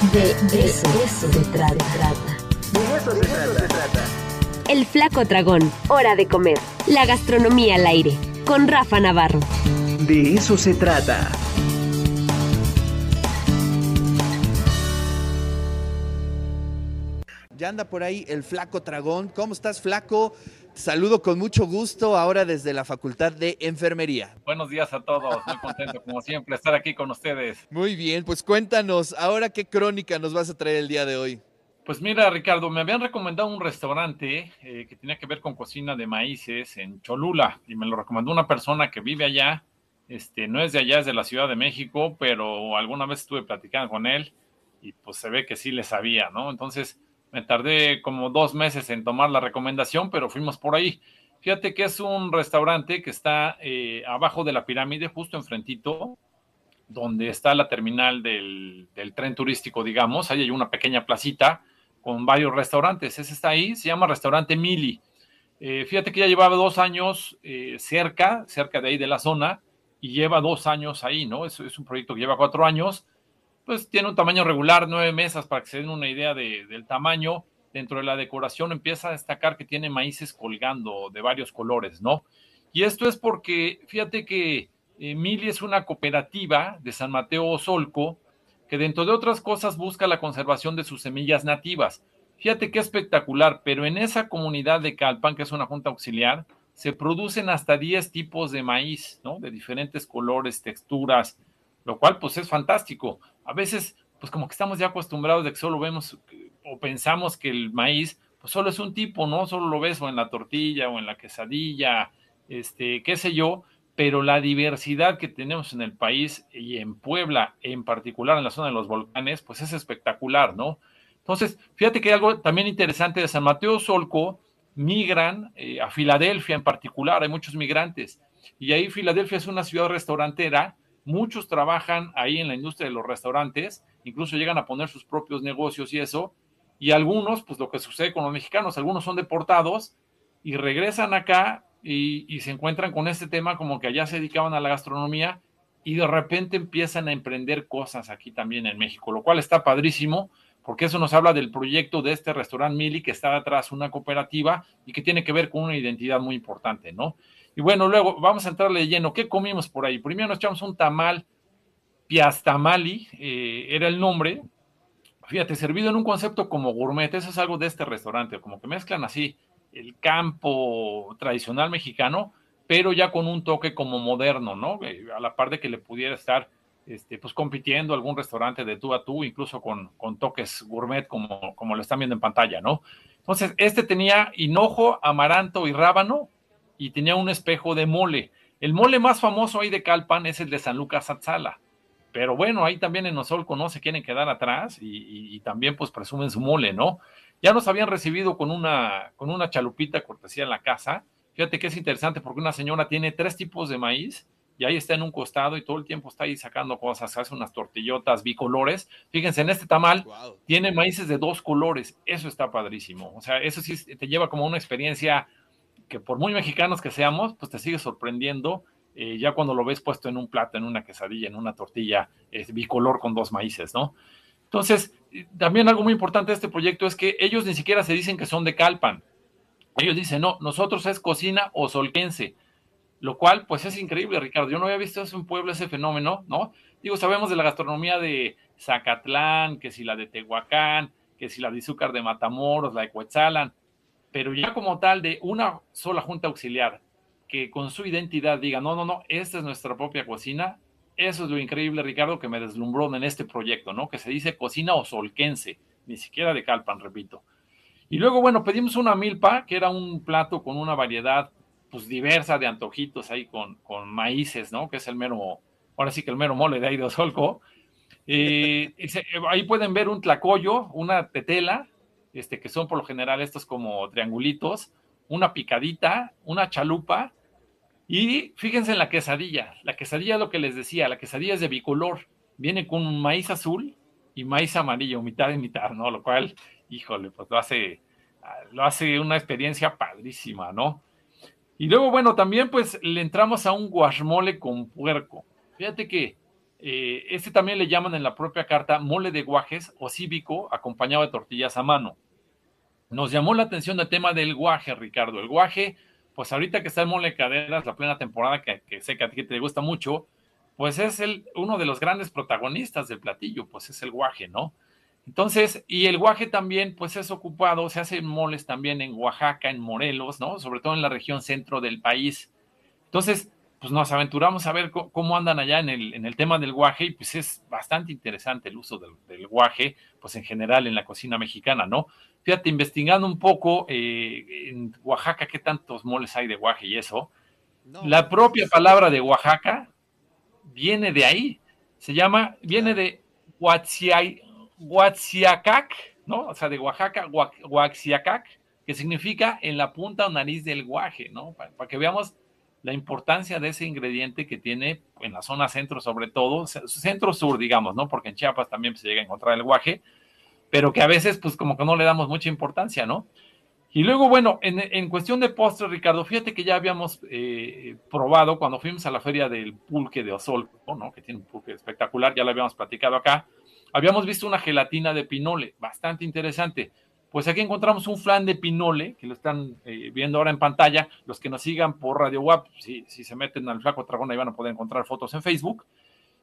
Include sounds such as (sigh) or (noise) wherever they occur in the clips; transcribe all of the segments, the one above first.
De eso, se trata. De eso se trata. El Flaco Dragón. Hora de comer. La gastronomía al aire. Con Rafa Navarro. De eso se trata. Ya anda por ahí el Flaco Dragón. ¿Cómo estás, Flaco? Saludo con mucho gusto ahora desde la Facultad de Enfermería. Buenos días a todos, muy contento como siempre estar aquí con ustedes. Muy bien, pues cuéntanos, ahora qué crónica nos vas a traer el día de hoy. Pues mira, Ricardo, me habían recomendado un restaurante eh, que tenía que ver con cocina de maíces en Cholula y me lo recomendó una persona que vive allá. Este, no es de allá, es de la Ciudad de México, pero alguna vez estuve platicando con él y pues se ve que sí le sabía, ¿no? Entonces me tardé como dos meses en tomar la recomendación, pero fuimos por ahí. Fíjate que es un restaurante que está eh, abajo de la pirámide, justo enfrentito, donde está la terminal del, tren turístico, digamos. Ahí hay una pequeña placita con varios restaurantes. Ese está ahí, se llama Restaurante Mili. Eh, fíjate que ya llevaba dos años eh, cerca, cerca de ahí de la zona, y lleva dos años ahí, ¿no? Es un proyecto que lleva cuatro años pues tiene un tamaño regular, nueve mesas, para que se den una idea de, del tamaño. Dentro de la decoración empieza a destacar que tiene maíces colgando de varios colores, ¿no? Y esto es porque, fíjate que Mili es una cooperativa de San Mateo Osolco que dentro de otras cosas busca la conservación de sus semillas nativas. Fíjate qué espectacular, pero en esa comunidad de Calpan, que es una junta auxiliar, se producen hasta 10 tipos de maíz, ¿no? De diferentes colores, texturas, lo cual pues es fantástico. A veces pues como que estamos ya acostumbrados de que solo vemos o pensamos que el maíz pues solo es un tipo, ¿no? Solo lo ves o en la tortilla o en la quesadilla, este, qué sé yo, pero la diversidad que tenemos en el país y en Puebla, en particular en la zona de los volcanes, pues es espectacular, ¿no? Entonces, fíjate que hay algo también interesante de San Mateo Solco, migran eh, a Filadelfia en particular, hay muchos migrantes, y ahí Filadelfia es una ciudad restaurantera Muchos trabajan ahí en la industria de los restaurantes, incluso llegan a poner sus propios negocios y eso. Y algunos, pues lo que sucede con los mexicanos, algunos son deportados y regresan acá y, se encuentran con este tema como que allá se dedicaban a la gastronomía y de repente empiezan a emprender cosas aquí también en México, lo cual está padrísimo porque eso nos habla del proyecto de este restaurante Mili que está detrás una cooperativa y que tiene que ver con una identidad muy importante, ¿no? Y bueno, luego vamos a entrarle de lleno. ¿Qué comimos por ahí? Primero nos echamos un tamal, piastamali, eh, era el nombre. Fíjate, servido en un concepto como gourmet, eso es algo de este restaurante, como que mezclan así el campo tradicional mexicano, pero ya con un toque como moderno, ¿no? Eh, a la par de que le pudiera estar este, pues compitiendo algún restaurante de tú a tú, incluso con, con toques gourmet como, como lo están viendo en pantalla, ¿no? Entonces, este tenía hinojo, amaranto y rábano, y tenía un espejo de mole. El mole más famoso ahí de Calpan es el de San Lucas Atzala. Pero bueno, ahí también en Osolco no se quieren quedar atrás y, y, también pues presumen su mole, ¿no? Ya nos habían recibido con una, con una chalupita cortesía en la casa. Fíjate que es interesante porque una señora tiene tres tipos de maíz y ahí está en un costado y todo el tiempo está ahí sacando cosas, hace unas tortillotas bicolores. Fíjense, en este tamal wow. tiene maíces de dos colores, eso está padrísimo. O sea, eso sí te lleva como una experiencia que por muy mexicanos que seamos, pues te sigue sorprendiendo eh, ya cuando lo ves puesto en un plato, en una quesadilla, en una tortilla es bicolor con dos maíces, ¿no? Entonces, también algo muy importante de este proyecto es que ellos ni siquiera se dicen que son de Calpan. Ellos dicen, no, nosotros es cocina o solquense, lo cual pues es increíble, Ricardo. Yo no había visto eso en Puebla, ese fenómeno, ¿no? Digo, sabemos de la gastronomía de Zacatlán, que si la de Tehuacán, que si la de Izúcar de Matamoros, la de Coetzalan, pero ya como tal de una sola junta auxiliar que con su identidad diga, no, no, no, esta es nuestra propia cocina, eso es lo increíble, Ricardo, que me deslumbró en este proyecto, ¿no? Que se dice cocina osolquense, ni siquiera de Calpan, repito. Y luego, bueno, pedimos una milpa, que era un plato con una variedad, pues, diversa de antojitos ahí con, con maíces, ¿no? Que es el mero, ahora sí que el mero mole de ahí de Osolco. Eh, (laughs) ahí pueden ver un tlacoyo, una tetela, este, que son por lo general estos como triangulitos, una picadita, una chalupa, y fíjense en la quesadilla. La quesadilla es lo que les decía, la quesadilla es de bicolor, viene con maíz azul y maíz amarillo, mitad y mitad, ¿no? Lo cual, híjole, pues lo hace, lo hace una experiencia padrísima, ¿no? Y luego, bueno, también pues le entramos a un guasmole con puerco. Fíjate que Eh, este también le llaman en la propia carta mole de guajes o cívico acompañado de tortillas a mano. Nos llamó la atención el tema del guaje, Ricardo. El guaje, pues ahorita que está en mole de caderas, la plena temporada que, sé que a ti te gusta mucho, pues es el, uno de los grandes protagonistas del platillo, pues es el guaje, ¿no? Entonces, y el guaje también, pues es ocupado, se hacen moles también en Oaxaca, en Morelos, ¿no? Sobre todo en la región centro del país. Entonces, pues nos aventuramos a ver cómo andan allá en el, en el tema del guaje y pues es bastante interesante el uso del, guaje, pues en general en la cocina mexicana, ¿no? Fíjate, investigando un poco eh, en Oaxaca qué tantos moles hay de guaje y eso, la propia palabra de Oaxaca viene de ahí, se llama, viene de Huatziacac, ¿no? O sea, de Oaxaca, Huatziacac, que significa en la punta o nariz del guaje, ¿no? Para, que veamos la importancia de ese ingrediente que tiene en la zona centro, sobre todo, centro-sur, digamos, ¿no? Porque en Chiapas también se llega a encontrar el guaje, pero que a veces, pues, como que no le damos mucha importancia, ¿no? Y luego, bueno, en, cuestión de postres, Ricardo, fíjate que ya habíamos eh, probado cuando fuimos a la feria del pulque de Osolco, ¿no? Que tiene un pulque espectacular, ya lo habíamos platicado acá. Habíamos visto una gelatina de pinole, bastante interesante. Pues aquí encontramos un flan de pinole, que lo están eh, viendo ahora en pantalla. Los que nos sigan por Radio WAP, si, se meten al Flaco Dragón, ahí van a poder encontrar fotos en Facebook.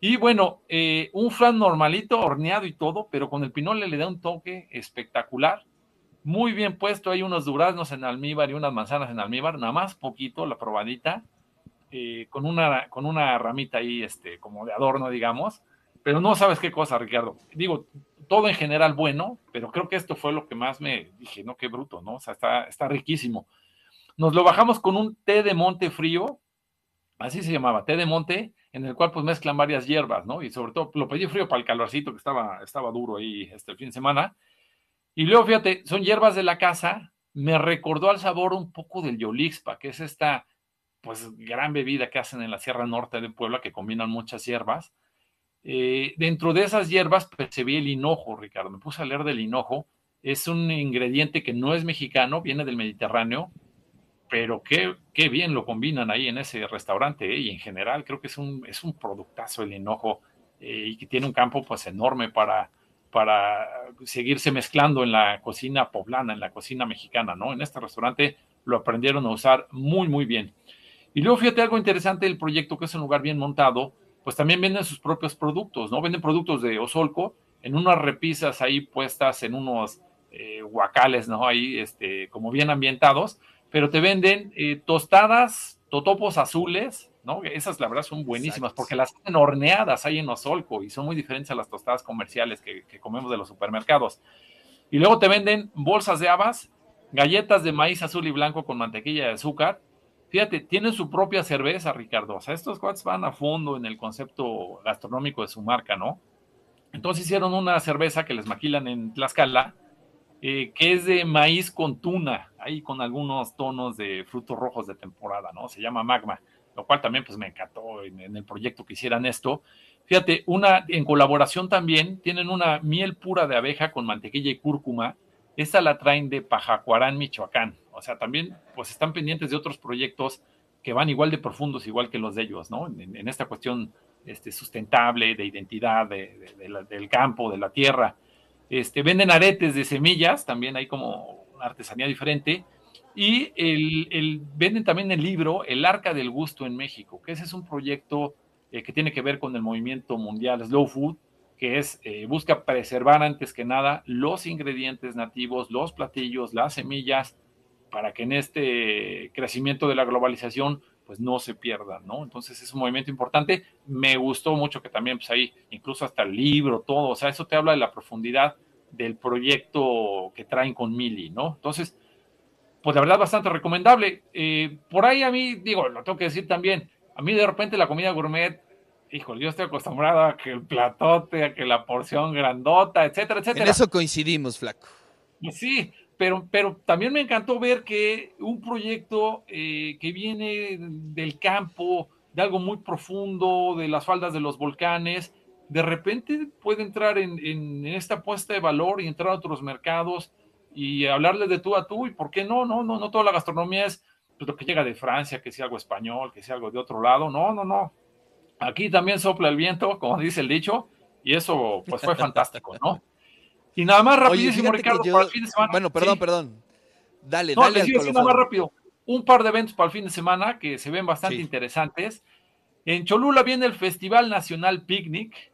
Y bueno, eh, un flan normalito, horneado y todo, pero con el pinole le da un toque espectacular muy bien puesto, hay unos duraznos en almíbar y unas manzanas en almíbar, nada más poquito, la probadita, eh, con, una, con una ramita ahí, este, como de adorno, digamos, pero no sabes qué cosa, Ricardo. Digo, todo en general bueno, pero creo que esto fue lo que más me dije, no, qué bruto, ¿no? O sea, está, está riquísimo. Nos lo bajamos con un té de monte frío, así se llamaba, té de monte, en el cual pues mezclan varias hierbas, ¿no? Y sobre todo lo pedí frío para el calorcito que estaba, estaba duro ahí este fin de semana y luego, fíjate, son hierbas de la casa. Me recordó al sabor un poco del Yolixpa, que es esta, pues, gran bebida que hacen en la Sierra Norte de Puebla, que combinan muchas hierbas. Eh, dentro de esas hierbas percibí el hinojo, Ricardo. Me puse a leer del hinojo. Es un ingrediente que no es mexicano, viene del Mediterráneo, pero qué, qué bien lo combinan ahí en ese restaurante. ¿eh? Y en general creo que es un, es un productazo el hinojo eh, y que tiene un campo pues enorme para, para seguirse mezclando en la cocina poblana, en la cocina mexicana, ¿no? En este restaurante lo aprendieron a usar muy, muy bien. Y luego fíjate algo interesante del proyecto, que es un lugar bien montado, pues también venden sus propios productos, ¿no? Venden productos de Osolco en unas repisas ahí puestas en unos eh, guacales, ¿no? Ahí, este, como bien ambientados, pero te venden eh, tostadas, totopos azules, ¿no? Esas, la verdad, son buenísimas porque las hacen horneadas ahí en Osolco y son muy diferentes a las tostadas comerciales que, comemos de los supermercados. Y luego te venden bolsas de habas, galletas de maíz azul y blanco con mantequilla de azúcar. Fíjate, tienen su propia cerveza, Ricardo. O sea, estos cuates van a fondo en el concepto gastronómico de su marca, ¿no? Entonces hicieron una cerveza que les maquilan en Tlaxcala, eh, que es de maíz con tuna, ahí con algunos tonos de frutos rojos de temporada, ¿no? Se llama magma lo cual también pues me encantó en, el proyecto que hicieran esto. Fíjate, una en colaboración también tienen una miel pura de abeja con mantequilla y cúrcuma. Esta la traen de Pajacuarán, Michoacán. Sea, también pues están pendientes de otros proyectos que van igual de profundos, igual que los de ellos, ¿no? En, esta cuestión este, sustentable, de identidad del campo, de la tierra. Este, venden aretes de semillas, también hay como una artesanía diferente. Y el, venden también el libro El Arca del Gusto en México, que ese es un proyecto eh, que tiene que ver con el movimiento mundial Slow Food, que es eh, busca preservar antes que nada los ingredientes nativos, los platillos, las semillas, para que en este crecimiento de la globalización pues no se pierdan, ¿no? Entonces es un movimiento importante. Me gustó mucho que también pues ahí, incluso hasta el libro, todo, o sea, eso te habla de la profundidad del proyecto que traen con Mili, ¿no? Entonces, pues la verdad bastante recomendable. Eh, por ahí a mí, digo, lo tengo que decir también, a mí de repente la comida gourmet, híjole, yo estoy acostumbrado a que el platote, a que la porción grandota, etcétera, etcétera. En eso coincidimos, flaco. Sí, pero, pero también me encantó ver que un proyecto eh, que viene del campo, de algo muy profundo, de las faldas de los volcanes, de repente puede entrar en, en esta puesta de valor y entrar a otros mercados y hablarle de tú a tú y por qué no, no, no, no toda la gastronomía es pues, lo que llega de Francia, que sea algo español, que sea algo de otro lado, no, no, no. Aquí también sopla el viento, como dice el dicho, y eso pues fue (laughs) fantástico, ¿no? Y nada más rapidísimo, Ricardo, para el fin de semana. Bueno, perdón, perdón. Dale, no, dale. Al nada más rápido. Un par de eventos para el fin de semana que se ven bastante interesantes. En Cholula viene el Festival Nacional Picnic,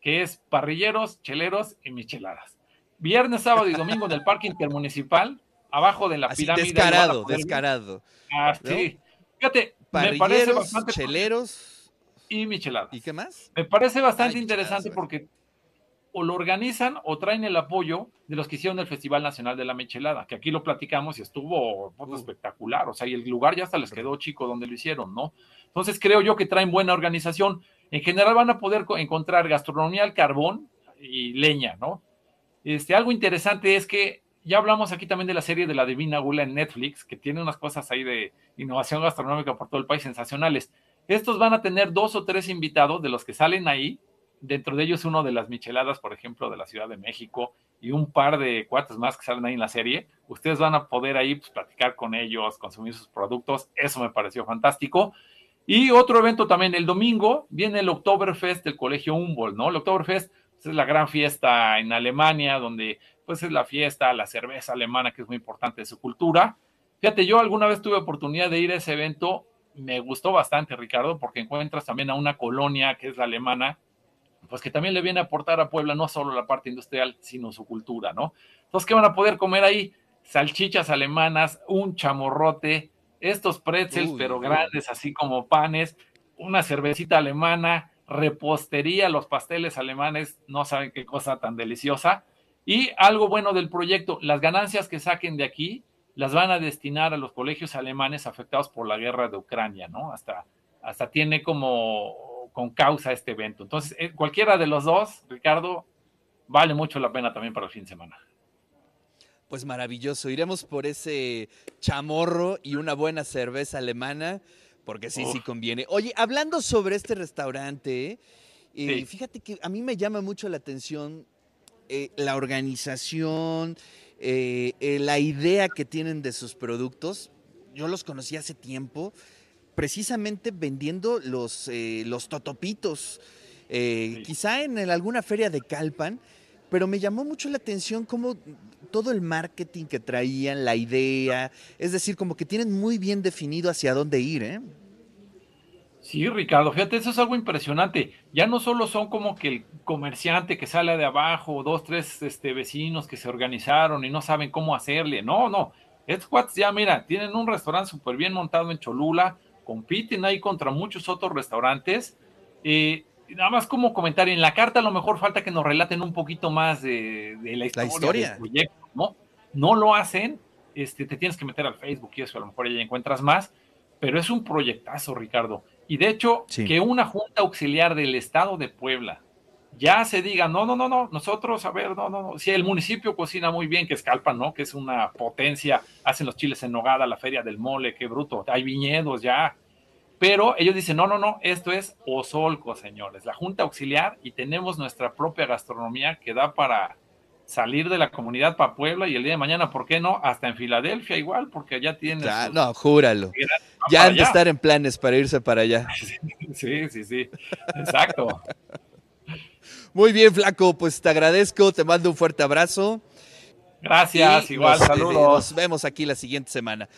que es parrilleros, cheleros y micheladas. Viernes, sábado y domingo en el Parque Intermunicipal, abajo de la Así, pirámide. Descarado, descarado. Ah, sí. Fíjate, me parece bastante. Cheleros. Y micheladas. ¿Y qué más? Me parece bastante Ay, interesante porque o lo organizan o traen el apoyo de los que hicieron el Festival Nacional de la Michelada, que aquí lo platicamos y estuvo uh. espectacular, o sea, y el lugar ya hasta les quedó chico donde lo hicieron, ¿no? Entonces creo yo que traen buena organización. En general van a poder encontrar gastronomía al carbón y leña, ¿no? Este, algo interesante es que ya hablamos aquí también de la serie de la Divina Gula en Netflix, que tiene unas cosas ahí de innovación gastronómica por todo el país sensacionales. Estos van a tener dos o tres invitados de los que salen ahí, dentro de ellos uno de las micheladas, por ejemplo, de la Ciudad de México, y un par de cuates más que salen ahí en la serie. Ustedes van a poder ahí pues, platicar con ellos, consumir sus productos. Eso me pareció fantástico. Y otro evento también, el domingo viene el Oktoberfest del Colegio Humboldt, ¿no? El Oktoberfest pues, es la gran fiesta en Alemania, donde pues es la fiesta, la cerveza alemana, que es muy importante de su cultura. Fíjate, yo alguna vez tuve oportunidad de ir a ese evento, me gustó bastante, Ricardo, porque encuentras también a una colonia que es la alemana, pues que también le viene a aportar a Puebla no solo la parte industrial, sino su cultura, ¿no? Entonces, ¿qué van a poder comer ahí? Salchichas alemanas, un chamorrote, estos pretzels, uy, pero uy. grandes, así como panes, una cervecita alemana, repostería, los pasteles alemanes, no saben qué cosa tan deliciosa. Y algo bueno del proyecto, las ganancias que saquen de aquí las van a destinar a los colegios alemanes afectados por la guerra de Ucrania, ¿no? Hasta, hasta tiene como con causa este evento. Entonces, eh, cualquiera de los dos, Ricardo, vale mucho la pena también para el fin de semana. Pues maravilloso, iremos por ese chamorro y una buena cerveza alemana, porque sí, Uf. sí conviene. Oye, hablando sobre este restaurante, eh, sí. fíjate que a mí me llama mucho la atención eh, la organización, eh, la idea que tienen de sus productos. Yo los conocí hace tiempo, precisamente vendiendo los, eh, los totopitos, sí. quizá en alguna feria de Calpan, pero me llamó mucho la atención cómo todo el marketing que traían, la idea, es decir, como que tienen muy bien definido hacia dónde ir, ¿eh? Sí, Ricardo, fíjate, eso es algo impresionante. Ya no solo son como que el comerciante que sale de abajo, dos, tres este, vecinos que se organizaron y no saben cómo hacerle. No, no. Estos cuates ya, mira, tienen un restaurante súper bien montado en Cholula, compiten ahí contra muchos otros restaurantes. Eh, nada más como comentario, en la carta a lo mejor falta que nos relaten un poquito más de, de la historia, la historia. del proyecto, ¿no? No lo hacen, este, te tienes que meter al Facebook y eso, a lo mejor ya encuentras más, pero es un proyectazo, Ricardo. Y de hecho, sí. que una junta auxiliar del estado de Puebla ya se diga, no, no, no, no, nosotros, a ver, no, no, no, si el municipio cocina muy bien, que es Calpan, ¿no? Que es una potencia, hacen los chiles en nogada, la feria del mole, qué bruto, hay viñedos ya. Pero ellos dicen, no, no, no, esto es Osolco, señores, la junta auxiliar y tenemos nuestra propia gastronomía que da para salir de la comunidad para Puebla y el día de mañana, ¿por qué no? Hasta en Filadelfia igual, porque ya tienes... Ya, no, júralo. Ya han de estar en planes para irse para allá. (laughs) Sí, sí, sí, exacto. Muy bien, Flaco, pues te agradezco, te mando un fuerte abrazo. Gracias, igual, nos, saludos. Nos vemos aquí la siguiente semana.